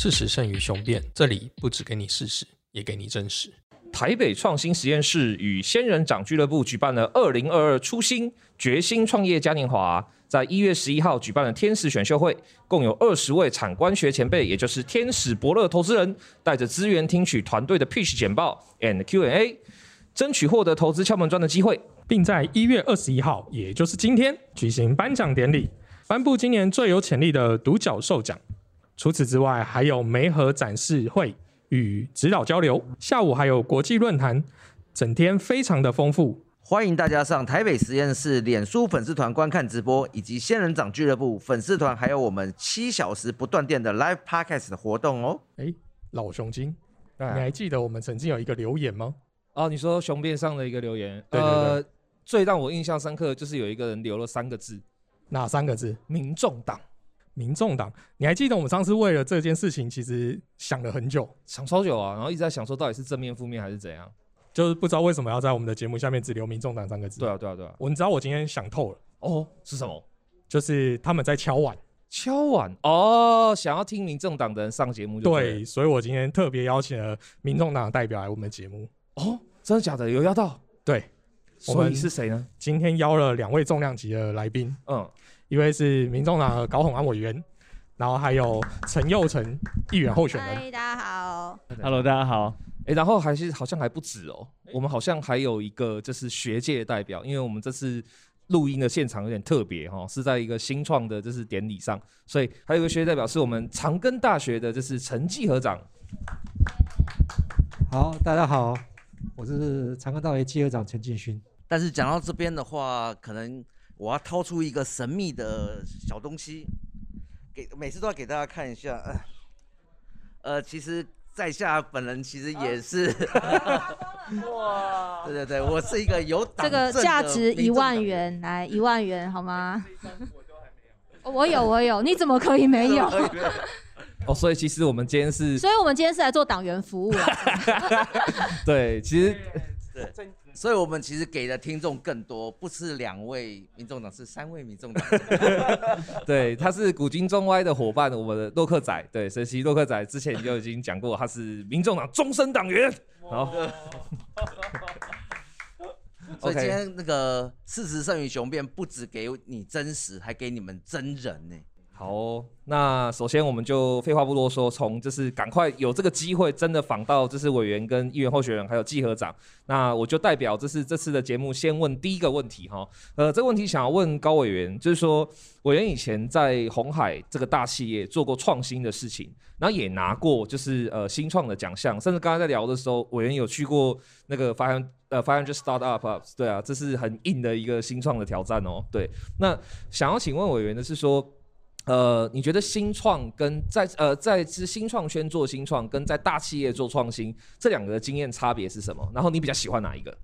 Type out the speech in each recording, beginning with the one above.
事实胜于雄辩，这里不只给你事实，也给你真实。台北创新实验室与仙人掌俱乐部举办了二零二二初心决心创业嘉年华，在一月十一号举办了天使选秀会，共有二十位产官学前辈，也就是天使伯乐投资人，带着资源听取团队的 pitch 简报 and Q&A，争取获得投资敲门砖的机会，并在一月二十一号，也就是今天举行颁奖典礼，颁布今年最有潜力的独角兽奖。除此之外，还有媒合展示会与指导交流，下午还有国际论坛，整天非常的丰富。欢迎大家上台北实验室脸书粉丝团观看直播，以及仙人掌俱乐部粉丝团，还有我们七小时不断电的 live podcast 的活动哦。哎，老熊精，你还记得我们曾经有一个留言吗？哦，你说熊辩上的一个留言，对对对，最让我印象深刻就是有一个人留了三个字，哪三个字？民众党。民众党，你还记得我们上次为了这件事情，其实想了很久，想超久啊，然后一直在想说到底是正面、负面还是怎样，就是不知道为什么要在我们的节目下面只留“民众党”三个字。对啊，对啊，对啊。我你知道我今天想透了哦，是什么？就是他们在敲碗，敲碗哦，想要听民众党的人上节目。对，所以我今天特别邀请了民众党的代表来我们节目。哦，真的假的？有邀到？对，我们是谁呢？今天邀了两位重量级的来宾。嗯。一位是民众党的高鸿安委员，然后还有陈佑成议员候选人。嗨，大家好。Hello，大家好。哎，然后还是好像还不止哦，我们好像还有一个就是学界代表，因为我们这次录音的现场有点特别哈，是在一个新创的就是典礼上，所以还有一个学界代表是我们长庚大学的，就是陈继和长。好，大家好，我是长庚大学继和长陈进勋。但是讲到这边的话，可能。我要掏出一个神秘的小东西，给每次都要给大家看一下。呃，其实在下本人其实也是，哇，对对对，我是一个有这个价值一万元，来一万元好吗？我有我有，你怎么可以没有？哦，所以其实我们今天是，所以我们今天是来做党员服务。对，其实对。所以我们其实给的听众更多，不是两位民众党，是三位民众党。对，他是古今中外的伙伴，我们的洛克仔。对，所以洛克仔之前就已经讲过，他是民众党终身党员。好。所以今天那个事实胜于雄辩，不只给你真实，还给你们真人呢。好，那首先我们就废话不多说，从就是赶快有这个机会，真的访到就是委员跟议员候选人，还有季和长。那我就代表这是这次的节目，先问第一个问题哈。呃，这个问题想要问高委员，就是说委员以前在红海这个大企业做过创新的事情，然后也拿过就是呃新创的奖项，甚至刚才在聊的时候，委员有去过那个发现呃 five hundred startup，对啊，这是很硬的一个新创的挑战哦。对，那想要请问委员的是说。呃，你觉得新创跟在呃在是新创圈做新创，跟在大企业做创新这两个经验差别是什么？然后你比较喜欢哪一个？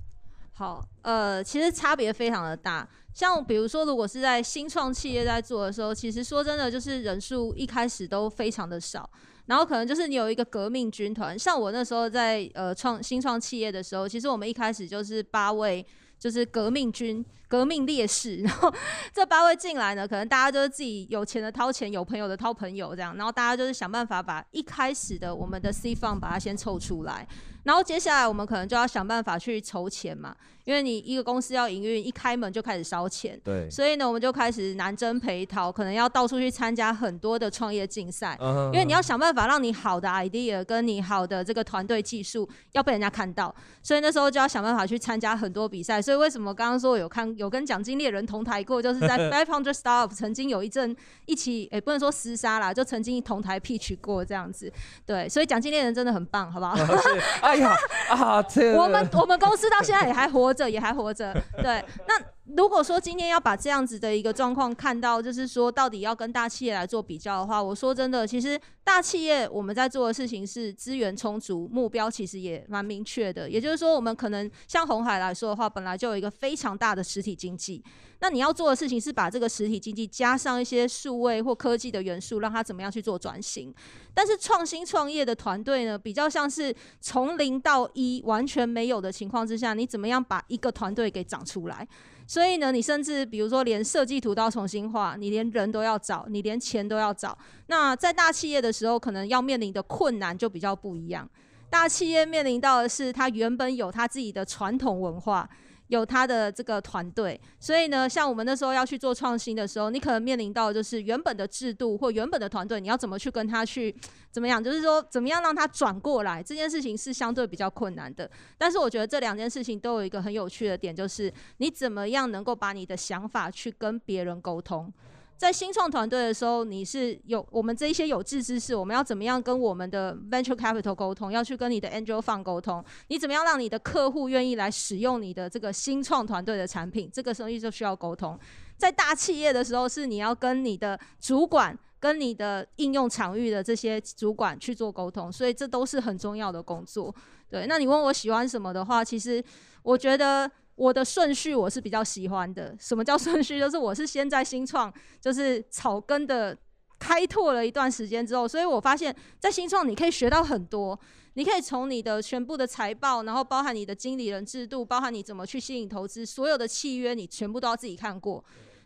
好，呃，其实差别非常的大。像比如说，如果是在新创企业在做的时候，其实说真的，就是人数一开始都非常的少，然后可能就是你有一个革命军团。像我那时候在呃创新创企业的时候，其实我们一开始就是八位。就是革命军、革命烈士，然后这八位进来呢，可能大家就是自己有钱的掏钱，有朋友的掏朋友，这样，然后大家就是想办法把一开始的我们的 C 放把它先凑出来，然后接下来我们可能就要想办法去筹钱嘛。因为你一个公司要营运，一开门就开始烧钱，对，所以呢，我们就开始南征北讨，可能要到处去参加很多的创业竞赛，因为你要想办法让你好的 idea 跟你好的这个团队技术要被人家看到，所以那时候就要想办法去参加很多比赛。所以为什么刚刚说我有看有跟奖金猎人同台过，就是在 Five Hundred Startup 曾经有一阵一起，诶，不能说厮杀啦，就曾经同台 pitch 过这样子。对，所以奖金猎人真的很棒，好不好？哎呀啊，我们我们公司到现在也还活。着也还活着，对。那如果说今天要把这样子的一个状况看到，就是说到底要跟大企业来做比较的话，我说真的，其实大企业我们在做的事情是资源充足，目标其实也蛮明确的。也就是说，我们可能像红海来说的话，本来就有一个非常大的实体经济。那你要做的事情是把这个实体经济加上一些数位或科技的元素，让它怎么样去做转型。但是创新创业的团队呢，比较像是从零到一完全没有的情况之下，你怎么样把一个团队给长出来？所以呢，你甚至比如说连设计图都要重新画，你连人都要找，你连钱都要找。那在大企业的时候，可能要面临的困难就比较不一样。大企业面临到的是，它原本有它自己的传统文化。有他的这个团队，所以呢，像我们那时候要去做创新的时候，你可能面临到就是原本的制度或原本的团队，你要怎么去跟他去怎么样？就是说，怎么样让他转过来，这件事情是相对比较困难的。但是我觉得这两件事情都有一个很有趣的点，就是你怎么样能够把你的想法去跟别人沟通。在新创团队的时候，你是有我们这一些有志之士，我们要怎么样跟我们的 venture capital 沟通？要去跟你的 angel fund 沟通？你怎么样让你的客户愿意来使用你的这个新创团队的产品？这个生意就需要沟通。在大企业的时候，是你要跟你的主管、跟你的应用场域的这些主管去做沟通，所以这都是很重要的工作。对，那你问我喜欢什么的话，其实我觉得。我的顺序我是比较喜欢的。什么叫顺序？就是我是先在新创，就是草根的开拓了一段时间之后，所以我发现，在新创你可以学到很多。你可以从你的全部的财报，然后包含你的经理人制度，包含你怎么去吸引投资，所有的契约你全部都要自己看过。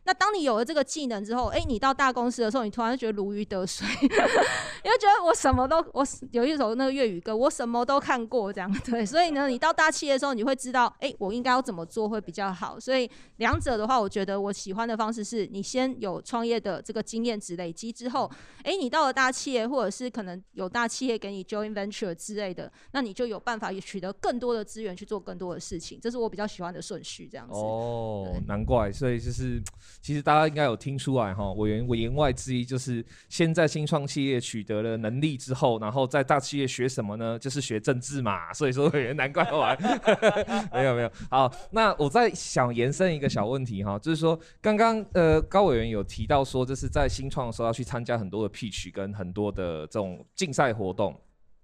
那当你有了这个技能之后，哎，你到大公司的时候，你突然觉得如鱼得水，因为觉得我什么都我有一首那个粤语歌，我什么都看过这样 对，所以呢，你到大企业的时候，你会知道，哎，我应该要怎么做会比较好。所以两者的话，我觉得我喜欢的方式是你先有创业的这个经验值累积之后，哎，你到了大企业，或者是可能有大企业给你 join venture 之类的，那你就有办法取得更多的资源去做更多的事情，这是我比较喜欢的顺序这样子。哦，难怪，所以就是。其实大家应该有听出来哈，委员委员外之一就是先在新创企业取得了能力之后，然后在大企业学什么呢？就是学政治嘛。所以说委员难怪玩，没有没有。好，那我再想延伸一个小问题哈，就是说刚刚呃高委员有提到说，就是在新创的时候要去参加很多的 pitch 跟很多的这种竞赛活动。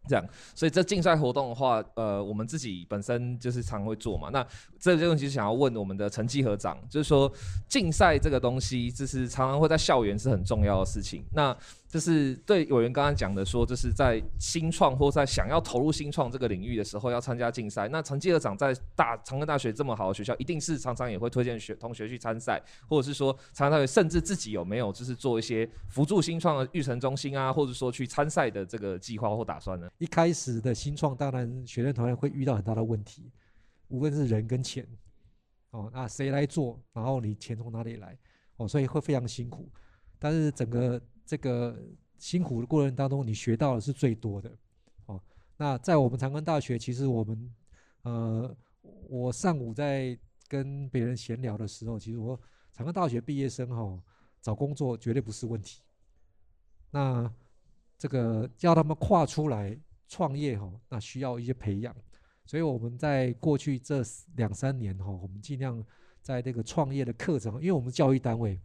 这样，所以这竞赛活动的话，呃，我们自己本身就是常会做嘛。那这个问题想要问我们的成绩和长，就是说竞赛这个东西，就是常常会在校园是很重要的事情。那就是对委员刚刚讲的说，就是在新创或在想要投入新创这个领域的时候，要参加竞赛。那陈继和长在大长庚大学这么好的学校，一定是常常也会推荐学同学去参赛，或者是说长庚大学甚至自己有没有就是做一些辅助新创的育成中心啊，或者说去参赛的这个计划或打算呢？一开始的新创，当然学生团队会遇到很大的问题，无论是人跟钱，哦，那谁来做？然后你钱从哪里来？哦，所以会非常辛苦。但是整个这个辛苦的过程当中，你学到的是最多的，哦。那在我们长庚大学，其实我们，呃，我上午在跟别人闲聊的时候，其实我长庚大学毕业生哈，找工作绝对不是问题。那这个叫他们跨出来创业哈，那需要一些培养。所以我们在过去这两三年哈，我们尽量在这个创业的课程，因为我们教育单位，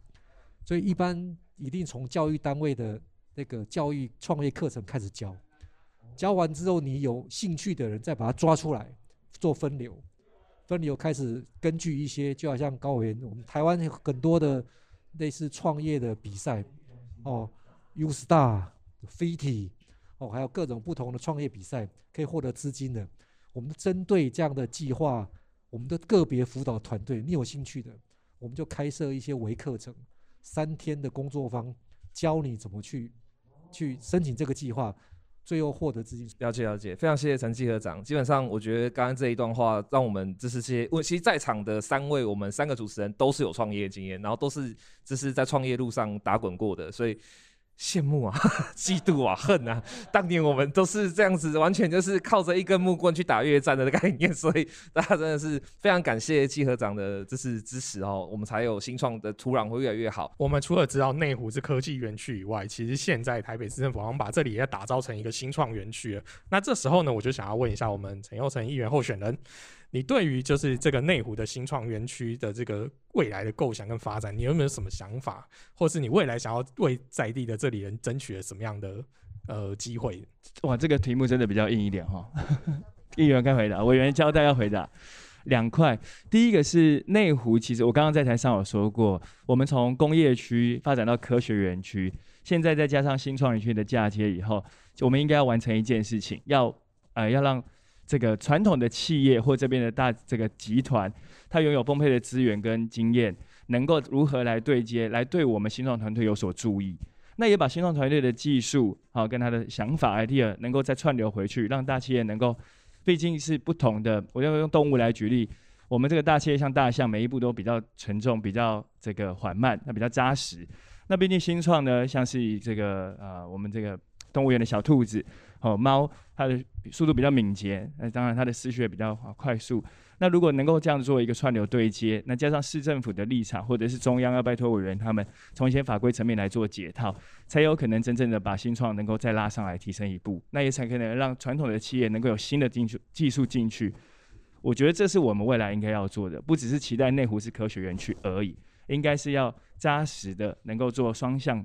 所以一般。一定从教育单位的那个教育创业课程开始教，教完之后，你有兴趣的人再把它抓出来做分流，分流开始根据一些，就好像高委员，我们台湾有很多的类似创业的比赛，哦，U Star、Fiti，哦，还有各种不同的创业比赛可以获得资金的。我们针对这样的计划，我们的个别辅导团队，你有兴趣的，我们就开设一些微课程。三天的工作坊，教你怎么去去申请这个计划，最后获得资金。了解了解，非常谢谢陈继和长。基本上，我觉得刚刚这一段话，让我们就是些，我其实在场的三位，我们三个主持人都是有创业经验，然后都是就是在创业路上打滚过的，所以。羡慕啊，嫉妒啊，恨啊！当年我们都是这样子，完全就是靠着一根木棍去打越战的概念，所以大家真的是非常感谢季和长的这是支持哦，我们才有新创的土壤会越来越好。我们除了知道内湖是科技园区以外，其实现在台北市政府好像把这里也打造成一个新创园区。那这时候呢，我就想要问一下我们陈佑成议员候选人。你对于就是这个内湖的新创园区的这个未来的构想跟发展，你有没有什么想法，或是你未来想要为在地的这里人争取了什么样的呃机会？哇，这个题目真的比较硬一点哈。议员该回答，委员交代要回答两块。第一个是内湖，其实我刚刚在台上有说过，我们从工业区发展到科学园区，现在再加上新创园区的嫁接以后，我们应该要完成一件事情，要呃要让。这个传统的企业或这边的大这个集团，它拥有丰沛的资源跟经验，能够如何来对接，来对我们新创团队有所注意。那也把新创团队的技术啊，跟他的想法 idea 能够再串流回去，让大企业能够，毕竟是不同的。我要用动物来举例，我们这个大企业像大象，每一步都比较沉重，比较这个缓慢，那比较扎实。那毕竟新创呢，像是这个呃，我们这个动物园的小兔子，哦猫，它的速度比较敏捷，那当然它的思绪也比较快速。那如果能够这样做一个串流对接，那加上市政府的立场，或者是中央要拜托委员他们从一些法规层面来做解套，才有可能真正的把新创能够再拉上来提升一步，那也才可能让传统的企业能够有新的进去技术进去。我觉得这是我们未来应该要做的，不只是期待内湖是科学园区而已，应该是要扎实的能够做双向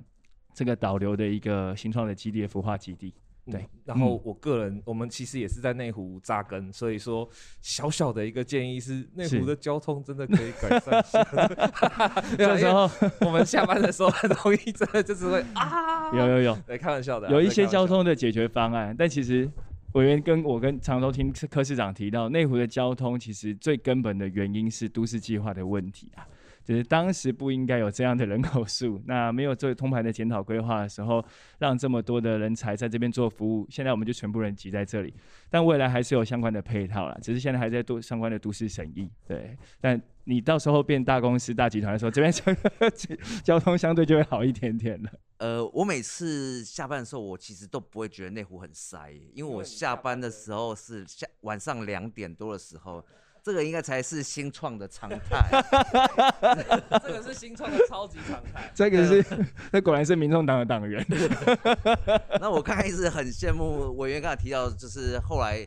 这个导流的一个新创的基地、孵化基地。对，然后我个人，我们其实也是在内湖扎根，所以说小小的一个建议是，内湖的交通真的可以改善一下。这时候我们下班的时候很容易真的就是会啊，有有有，对，开玩笑的，有一些交通的解决方案，但其实委员跟我跟常州听柯市长提到，内湖的交通其实最根本的原因是都市计划的问题啊。就是当时不应该有这样的人口数，那没有做通盘的检讨规划的时候，让这么多的人才在这边做服务，现在我们就全部人挤在这里。但未来还是有相关的配套啦，只是现在还在做相关的都市审议。对，但你到时候变大公司、大集团的时候，这边 交通相对就会好一点点了。呃，我每次下班的时候，我其实都不会觉得内湖很塞，因为我下班的时候是下晚上两点多的时候。这个应该才是新创的常态，这个是新创的超级常态。这个是，那果然是民众党的党员。那我刚才一直很羡慕委员刚才提到，就是后来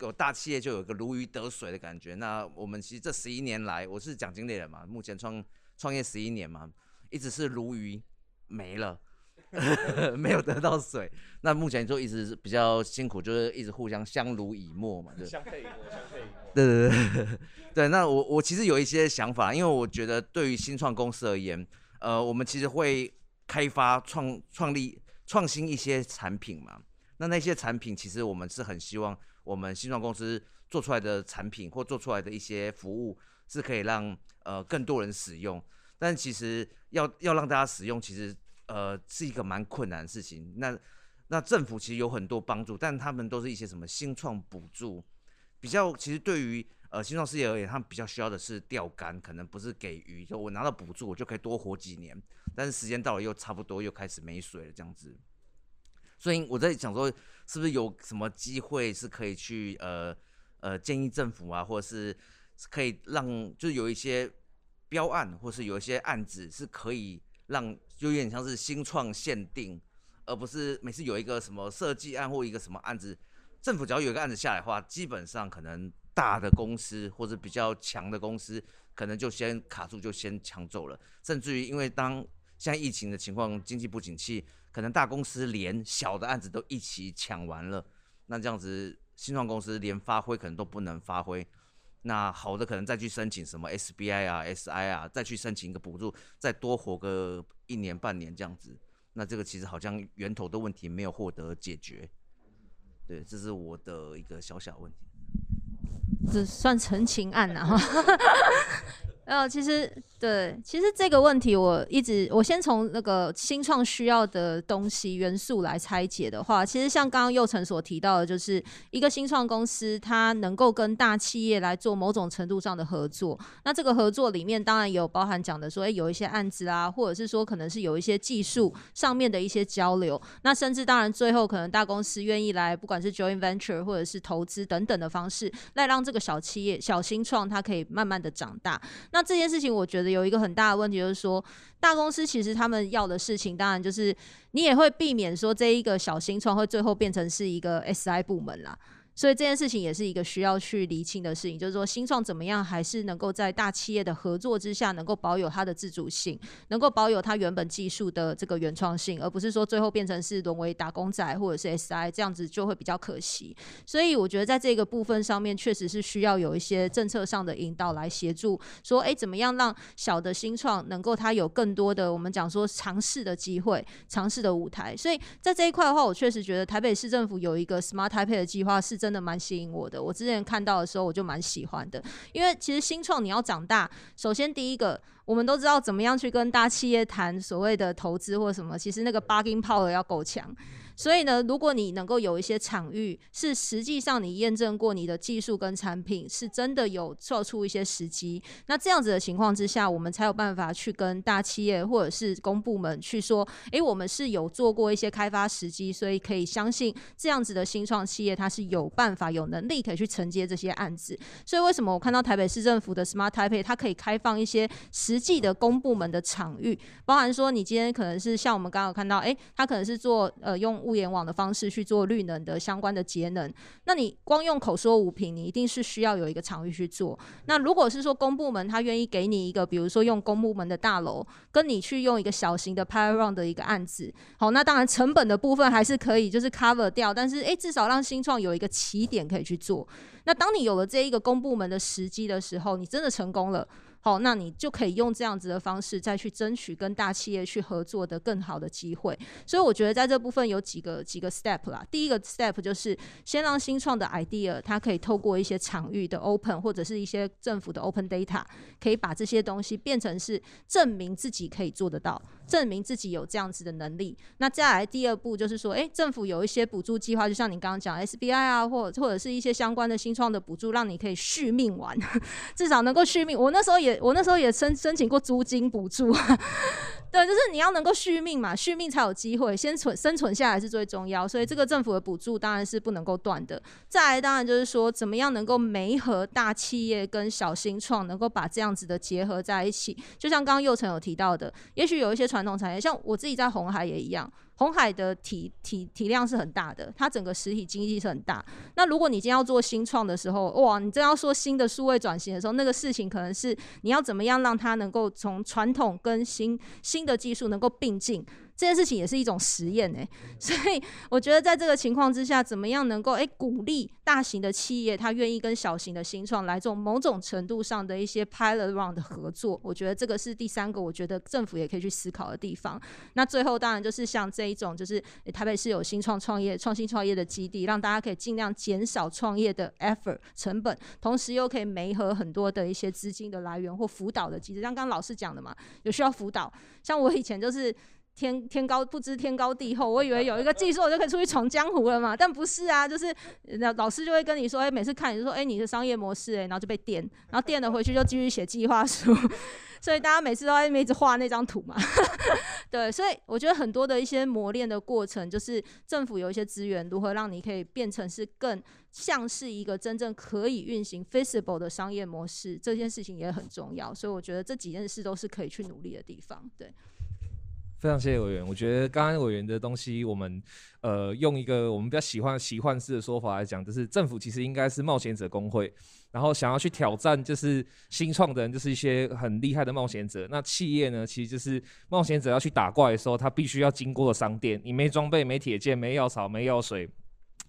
有大企业就有个如鱼得水的感觉。那我们其实这十一年来，我是奖金猎人嘛，目前创创业十一年嘛，一直是如鱼没了，没有得到水。那目前就一直比较辛苦，就是一直互相相濡以沫嘛，相配以沫，相配以沫。对对对 对，那我我其实有一些想法，因为我觉得对于新创公司而言，呃，我们其实会开发创创立创新一些产品嘛。那那些产品其实我们是很希望我们新创公司做出来的产品或做出来的一些服务是可以让呃更多人使用。但其实要要让大家使用，其实呃是一个蛮困难的事情。那那政府其实有很多帮助，但他们都是一些什么新创补助。比较其实对于呃新创事业而言，他们比较需要的是钓竿，可能不是给鱼，就我拿到补助，我就可以多活几年。但是时间到了又差不多又开始没水了这样子。所以我在想说，是不是有什么机会是可以去呃呃建议政府啊，或者是可以让就是有一些标案，或是有一些案子是可以让就有点像是新创限定，而不是每次有一个什么设计案或一个什么案子。政府只要有一个案子下来的话，基本上可能大的公司或者比较强的公司，可能就先卡住，就先抢走了。甚至于，因为当现在疫情的情况，经济不景气，可能大公司连小的案子都一起抢完了。那这样子，新创公司连发挥可能都不能发挥。那好的，可能再去申请什么 SBI 啊、SI 啊，再去申请一个补助，再多活个一年半年这样子。那这个其实好像源头的问题没有获得解决。对，这是我的一个小小问题。这算陈情案呐。呃，其实对，其实这个问题我一直，我先从那个新创需要的东西元素来拆解的话，其实像刚刚佑成所提到的，就是一个新创公司，它能够跟大企业来做某种程度上的合作。那这个合作里面，当然有包含讲的说，哎，有一些案子啊，或者是说可能是有一些技术上面的一些交流。那甚至当然最后可能大公司愿意来，不管是 join venture 或者是投资等等的方式，来让这个小企业、小新创它可以慢慢的长大。那这件事情，我觉得有一个很大的问题，就是说，大公司其实他们要的事情，当然就是你也会避免说这一个小新创会最后变成是一个 SI 部门啦。所以这件事情也是一个需要去厘清的事情，就是说新创怎么样还是能够在大企业的合作之下，能够保有它的自主性，能够保有它原本技术的这个原创性，而不是说最后变成是沦为打工仔或者是 SI 这样子就会比较可惜。所以我觉得在这个部分上面，确实是需要有一些政策上的引导来协助，说哎怎么样让小的新创能够它有更多的我们讲说尝试的机会、尝试的舞台。所以在这一块的话，我确实觉得台北市政府有一个 Smart Taipei 的计划是。真的蛮吸引我的。我之前看到的时候，我就蛮喜欢的，因为其实新创你要长大，首先第一个。我们都知道怎么样去跟大企业谈所谓的投资或什么，其实那个 bargain power 要够强。所以呢，如果你能够有一些场域，是实际上你验证过你的技术跟产品是真的有做出一些时机，那这样子的情况之下，我们才有办法去跟大企业或者是公部门去说，诶，我们是有做过一些开发时机，所以可以相信这样子的新创企业它是有办法、有能力可以去承接这些案子。所以为什么我看到台北市政府的 Smart Taipei 它可以开放一些实际的公部门的场域，包含说你今天可能是像我们刚刚看到，诶，它可能是做呃用。物联网的方式去做绿能的相关的节能，那你光用口说无凭，你一定是需要有一个场域去做。那如果是说公部门他愿意给你一个，比如说用公部门的大楼，跟你去用一个小型的 pilot run 的一个案子，好，那当然成本的部分还是可以就是 cover 掉，但是诶，至少让新创有一个起点可以去做。那当你有了这一个公部门的时机的时候，你真的成功了。好，那你就可以用这样子的方式再去争取跟大企业去合作的更好的机会。所以我觉得在这部分有几个几个 step 啦。第一个 step 就是先让新创的 idea 它可以透过一些场域的 open 或者是一些政府的 open data，可以把这些东西变成是证明自己可以做得到，证明自己有这样子的能力。那再来第二步就是说，诶，政府有一些补助计划，就像你刚刚讲 SBI 啊，或或者是一些相关的新创的补助，让你可以续命完，至少能够续命。我那时候也。我那时候也申申请过租金补助，对，就是你要能够续命嘛，续命才有机会，先存生存下来是最重要，所以这个政府的补助当然是不能够断的。再来，当然就是说，怎么样能够媒合大企业跟小新创，能够把这样子的结合在一起。就像刚刚佑成有提到的，也许有一些传统产业，像我自己在红海也一样。红海的体体体量是很大的，它整个实体经济是很大。那如果你今天要做新创的时候，哇，你真要说新的数位转型的时候，那个事情可能是你要怎么样让它能够从传统跟新新的技术能够并进。这件事情也是一种实验诶，所以我觉得在这个情况之下，怎么样能够诶鼓励大型的企业，它愿意跟小型的新创来做某种程度上的一些 pilot round 的合作，我觉得这个是第三个，我觉得政府也可以去思考的地方。那最后当然就是像这一种，就是台北市有新创创业、创新创业的基地，让大家可以尽量减少创业的 effort 成本，同时又可以媒合很多的一些资金的来源或辅导的机制。像刚刚老师讲的嘛，有需要辅导，像我以前就是。天天高不知天高地厚，我以为有一个 技术我就可以出去闯江湖了嘛，但不是啊，就是那老师就会跟你说，哎，每次看你就说，哎，你的商业模式，哎，然后就被电，然后电了回去就继续写计划书，所以大家每次都在一直画那张图嘛，对，所以我觉得很多的一些磨练的过程，就是政府有一些资源，如何让你可以变成是更像是一个真正可以运行 feasible 的商业模式，这件事情也很重要，所以我觉得这几件事都是可以去努力的地方，对。非常谢谢委员，我觉得刚刚委员的东西，我们呃用一个我们比较喜欢奇幻式的说法来讲，就是政府其实应该是冒险者工会，然后想要去挑战就是新创的人，就是一些很厉害的冒险者。那企业呢，其实就是冒险者要去打怪的时候，他必须要经过的商店，你没装备、没铁剑、没药草、没药水。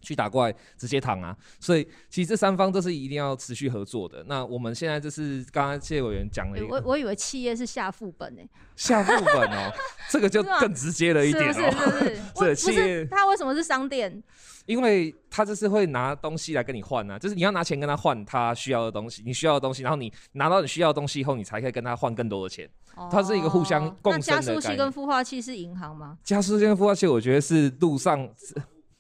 去打怪直接躺啊！所以其实这三方都是一定要持续合作的。那我们现在就是刚刚谢委员讲了一个，我我以为企业是下副本诶，下副本哦，这个就更直接了一点哦。是是是，这企业它为什么是商店？因为他就是会拿东西来跟你换啊，就是你要拿钱跟他换他需要的东西，你需要的东西，然后你拿到你需要的东西以后，你才可以跟他换更多的钱。它是一个互相共生的加速器跟孵化器是银行吗？加速器跟孵化器，我觉得是路上。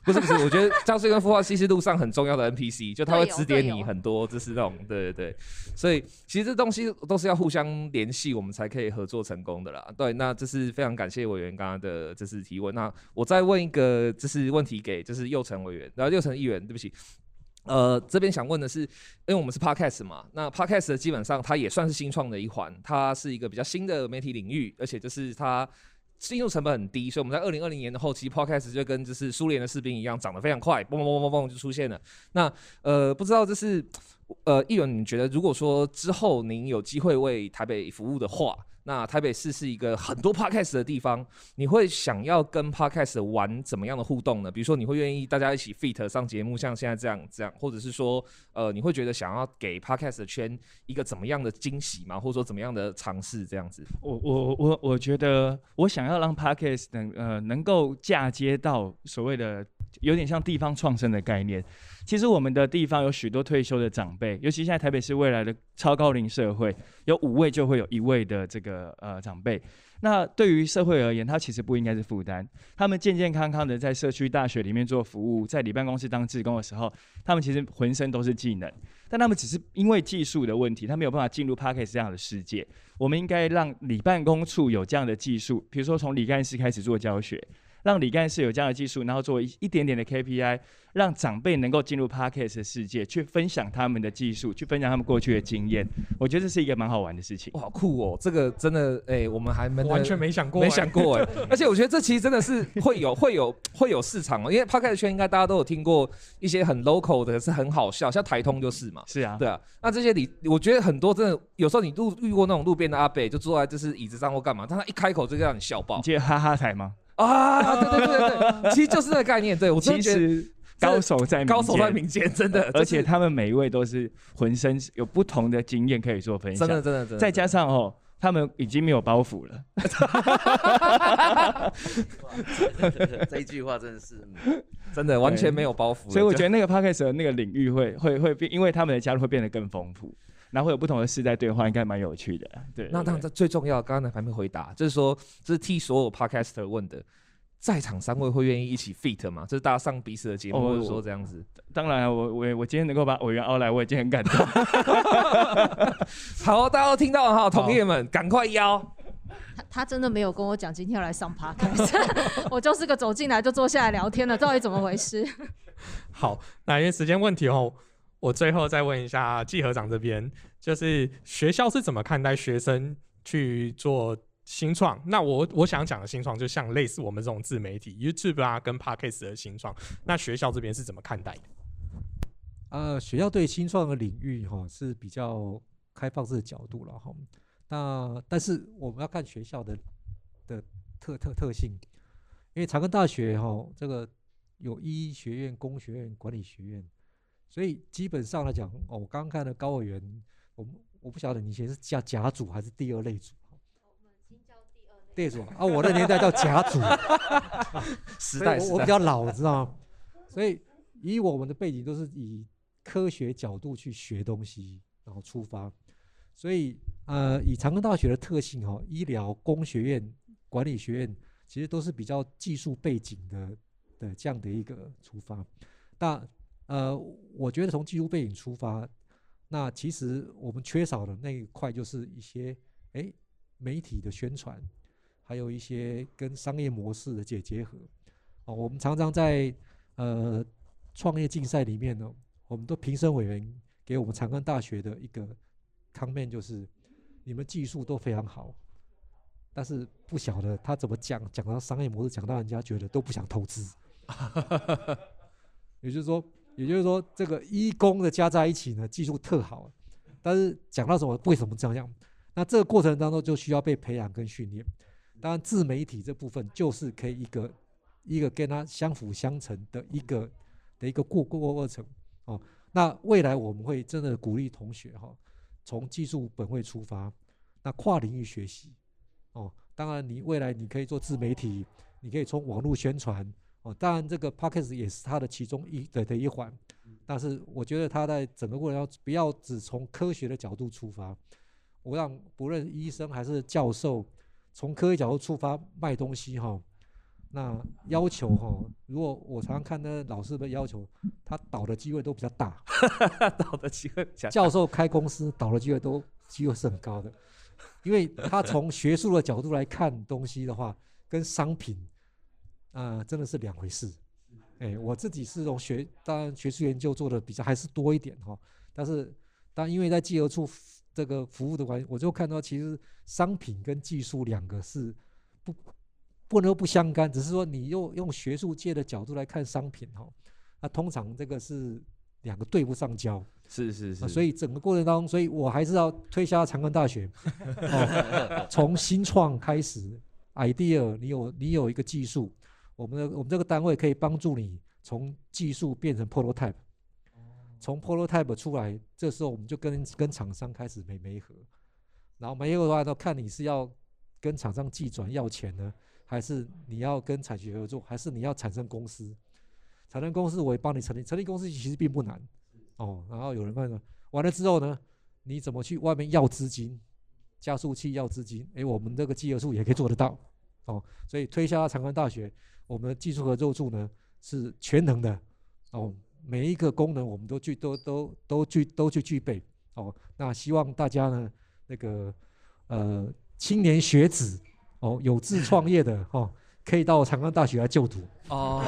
不是不是，我觉得教师跟孵化器是路上很重要的 NPC，就他会指点你很多，就是那种对对对，所以其实这东西都是要互相联系，我们才可以合作成功的啦。对，那这是非常感谢委员刚刚的这次提问。那我再问一个就是问题给就是右成委员，然后右成议员，对不起，呃，这边想问的是，因为我们是 Podcast 嘛，那 Podcast 基本上它也算是新创的一环，它是一个比较新的媒体领域，而且就是它。进入成本很低，所以我们在二零二零年的后期，Podcast 就跟就是苏联的士兵一样，长得非常快，嘣嘣嘣嘣嘣就出现了。那呃，不知道这是呃，议员，你觉得如果说之后您有机会为台北服务的话？那台北市是一个很多 podcast 的地方，你会想要跟 podcast 玩怎么样的互动呢？比如说，你会愿意大家一起 fit 上节目，像现在这样这样，或者是说，呃，你会觉得想要给 podcast 圈一个怎么样的惊喜吗？或者说怎么样的尝试这样子？我我我我觉得，我想要让 podcast 能呃能够嫁接到所谓的。有点像地方创生的概念。其实我们的地方有许多退休的长辈，尤其现在台北是未来的超高龄社会，有五位就会有一位的这个呃长辈。那对于社会而言，他其实不应该是负担。他们健健康康的在社区大学里面做服务，在里办公室当志工的时候，他们其实浑身都是技能，但他们只是因为技术的问题，他没有办法进入 p a r k e 这样的世界。我们应该让里办公处有这样的技术，比如说从李干事开始做教学。让李干事有这样的技术，然后做一一点点的 KPI，让长辈能够进入 Podcast 的世界，去分享他们的技术，去分享他们过去的经验。我觉得这是一个蛮好玩的事情。哇，好酷哦！这个真的，哎、我们还没完全没想过、没想过哎、而且我觉得这其实真的是会有会有会有市场哦，因为 Podcast 圈应该大家都有听过一些很 local 的，是很好笑，像台通就是嘛。是啊，对啊，那这些你，我觉得很多真的，有时候你路遇过那种路边的阿伯，就坐在就是椅子上或干嘛，但他一开口就让你笑爆你记得哈哈台吗？啊！对对对对对，其实就是这个概念。对我真的其觉得实高手在民高手在间民间，真的，而且他们每一位都是浑身有不同的经验可以做分享，真的真的真的，再加上哦，他们已经没有包袱了。这一句话真的是，嗯真的完全没有包袱所以我觉得那个 podcast 的那个领域会会会变，因为他们的加入会变得更丰富，然后会有不同的世代对话，应该蛮有趣的。对，对那当然，最重要，刚刚还没回答，就是说，这是替所有 podcaster 问的，在场三位会愿意一起 fit 吗？这是大家上彼此的节目，哦或者说这样子。当然啊，我我我今天能够把委员邀来，我已经很感动。好，大家都听到了哈，同业们赶快邀。他他真的没有跟我讲今天要来上 podcast，我就是个走进来就坐下来聊天的，到底怎么回事？好，那因为时间问题哦，我最后再问一下季和长这边，就是学校是怎么看待学生去做新创？那我我想讲的新创，就像类似我们这种自媒体 YouTube 啊跟 Podcast 的新创，那学校这边是怎么看待的？呃，学校对新创的领域哈、是比较开放式的角度了哈。那但是我们要看学校的的特特特性，因为长庚大学哈、这个有医学院、工学院、管理学院，所以基本上来讲，哦，我刚刚看的高委员，我们我不晓得你以前是叫甲组还是第二类组。第二组啊，我的年代叫甲组，时代我比较老，知道吗？所以以我们的背景都是以科学角度去学东西，然后出发。所以呃，以长庚大学的特性哦，医疗、工学院、管理学院其实都是比较技术背景的的这样的一个出发。那呃，我觉得从技术背景出发，那其实我们缺少的那一块就是一些诶媒体的宣传，还有一些跟商业模式的结结合。哦，我们常常在呃创业竞赛里面呢，我们的评审委员给我们长庚大学的一个 comment 就是，你们技术都非常好，但是不晓得他怎么讲，讲到商业模式，讲到人家觉得都不想投资。也就是说，也就是说，这个一工的加在一起呢，技术特好，但是讲到什么为什么这样？那这个过程当中就需要被培养跟训练。当然，自媒体这部分就是可以一个一个跟它相辅相成的一个的一个过过过程哦。那未来我们会真的鼓励同学哈、从技术本位出发，那跨领域学习哦。当然，你未来你可以做自媒体，你可以从网络宣传哦。当然，这个 p o c k e t 也是它的其中一的的一环，但是我觉得它在整个过程要不要只从科学的角度出发，我让不论医生还是教授，从科学角度出发卖东西哈、那要求哈、如果我常常看那老师的要求，他倒的机会都比较大。倒的机会比较大教授开公司倒的机会都机会是很高的，因为他从学术的角度来看东西的话，跟商品啊、真的是两回事。哎，我自己是从学，当然学术研究做的比较还是多一点哈、但是但因为在技合处这个服务的关系，我就看到其实商品跟技术两个是不不能不相干，只是说你用用学术界的角度来看商品哈、那通常这个是两个对不上焦。是是是，啊，所以整个过程当中，所以我还是要推销长庚大学，哦、从新创开始，idea，你有你有一个技术，我们的我们这个单位可以帮助你从技术变成 prototype，从 prototype 出来，这时候我们就跟跟厂商开始没媒合，然后媒合的话，呢，看你是要跟厂商寄转要钱呢，还是你要跟产学合作，还是你要产生公司？产生公司我也帮你成立，成立公司其实并不难哦。然后有人问了，完了之后呢，你怎么去外面要资金？加速器要资金，诶，我们这个集合处也可以做得到哦。所以推销长安大学，我们的技术合作处呢是全能的哦，每一个功能我们都具都都都具都去具备哦。那希望大家呢那个呃青年学子哦有志创业的哦，可以到长安大学来就读。哦，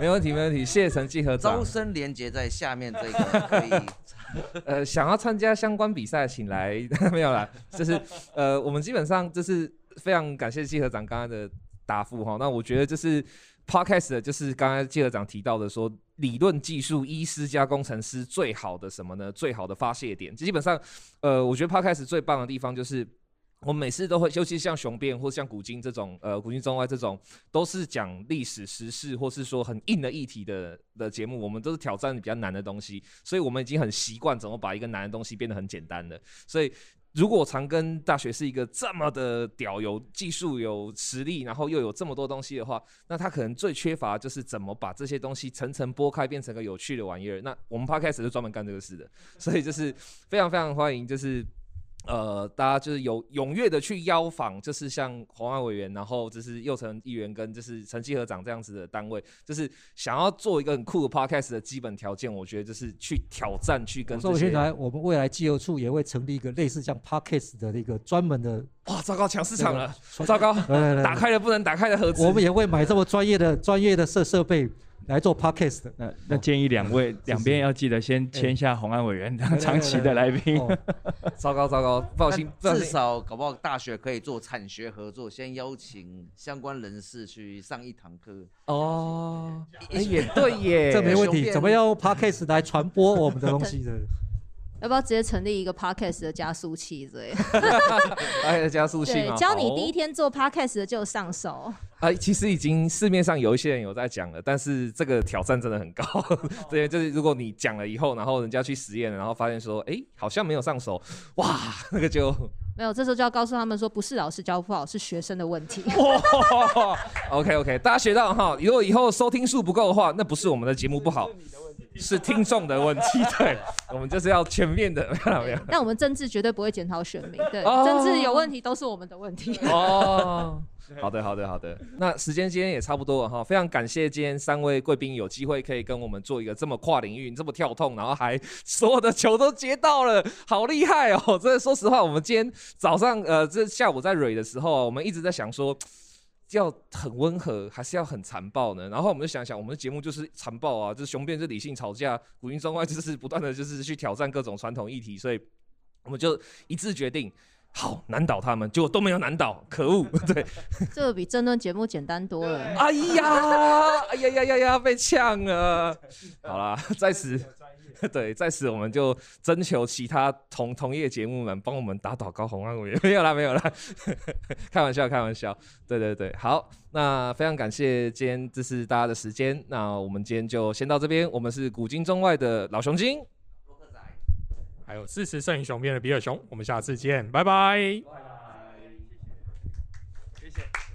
没问题，没问题，谢谢陈继和长招。生连接在下面这个可以。呃，想要参加相关比赛，请来 没有啦，就是呃，我们基本上就是非常感谢季和长刚刚的答复哈。那我觉得就是 podcast 的就是刚刚季和长提到的说，理论技术医师加工程师最好的什么呢？最好的发泄点，基本上呃，我觉得 podcast 最棒的地方就是。我们每次都会，尤其像雄辩或像古今这种，呃，古今中外这种，都是讲历史时事或是说很硬的议题的的节目。我们都是挑战比较难的东西，所以我们已经很习惯怎么把一个难的东西变得很简单了。所以，如果长庚大学是一个这么的屌，有技术、有实力，然后又有这么多东西的话，那他可能最缺乏就是怎么把这些东西层层剥开，变成个有趣的玩意儿。那我们 Podcast 是专门干这个事的，所以就是非常非常欢迎，就是。呃，大家就是有踊跃的去邀访，就是像黄安委员，然后就是右成议员跟就是陈继和长这样子的单位，就是想要做一个很酷的 podcast 的基本条件，我觉得就是去挑战，去跟。所以现在我们未来技合处也会成立一个类似像 podcast 的一个专门的，哇，糟糕，抢市场了，糟糕，打开了不能打开的盒子。我们也会买这么专业的专业的设设备来做 podcast 的。那那建议两位两边要记得先签下红安委员 当长期的来宾。哦 糟糕糟糕，不小心，至。少搞不好大学可以做产学合作，先邀请相关人士去上一堂课。哦，哎也对耶，这没问题。怎么用 podcast 来传播我们的东西的？要不要直接成立一个 podcast 的加速器之类的？哎加速器对，，教你第一天做 podcast 的就上手。啊，其实已经市面上有一些人有在讲了，但是这个挑战真的很高。对，就是如果你讲了以后，然后人家去实验了，然后发现说，哎，好像没有上手，哇，那个就 没有，这时候就要告诉他们说，不是老师教不好，是学生的问题。OK OK，大家学到哈，如果以后收听数不够的话，那不是我们的节目不好，是听众的问题。对，我们就是要全面的，没有没有。但我们政治绝对不会检讨选民，对，哦政治有问题都是我们的问题。哦，好的，好的，好的。那时间今天也差不多了哈，非常感谢今天三位贵宾有机会可以跟我们做一个这么跨领域、这么跳痛，然后还所有的球都接到了，好厉害哦！真的，说实话，我们今天早上呃，这下午在蕊的时候啊，我们一直在想说。要很温和，还是要很残暴呢？然后我们就想想，我们的节目就是残暴啊，就是雄辩是理性吵架，古今中外就是不断的就是去挑战各种传统议题，所以我们就一致决定，好难倒他们，结果都没有难倒，可恶！对，这个比争论节目简单多了。哎呀，哎呀呀呀呀，被呛了。好啦，在此，对，在此我们就征求其他同同业节目们帮我们打倒高红安委员。没有啦，没有啦，开玩笑，开玩笑。对对对，好，那非常感谢今天这是大家的时间，那我们今天就先到这边。我们是古今中外的老熊精。还有支持摄影雄变的比尔雄我们下次见拜拜。拜拜。谢谢。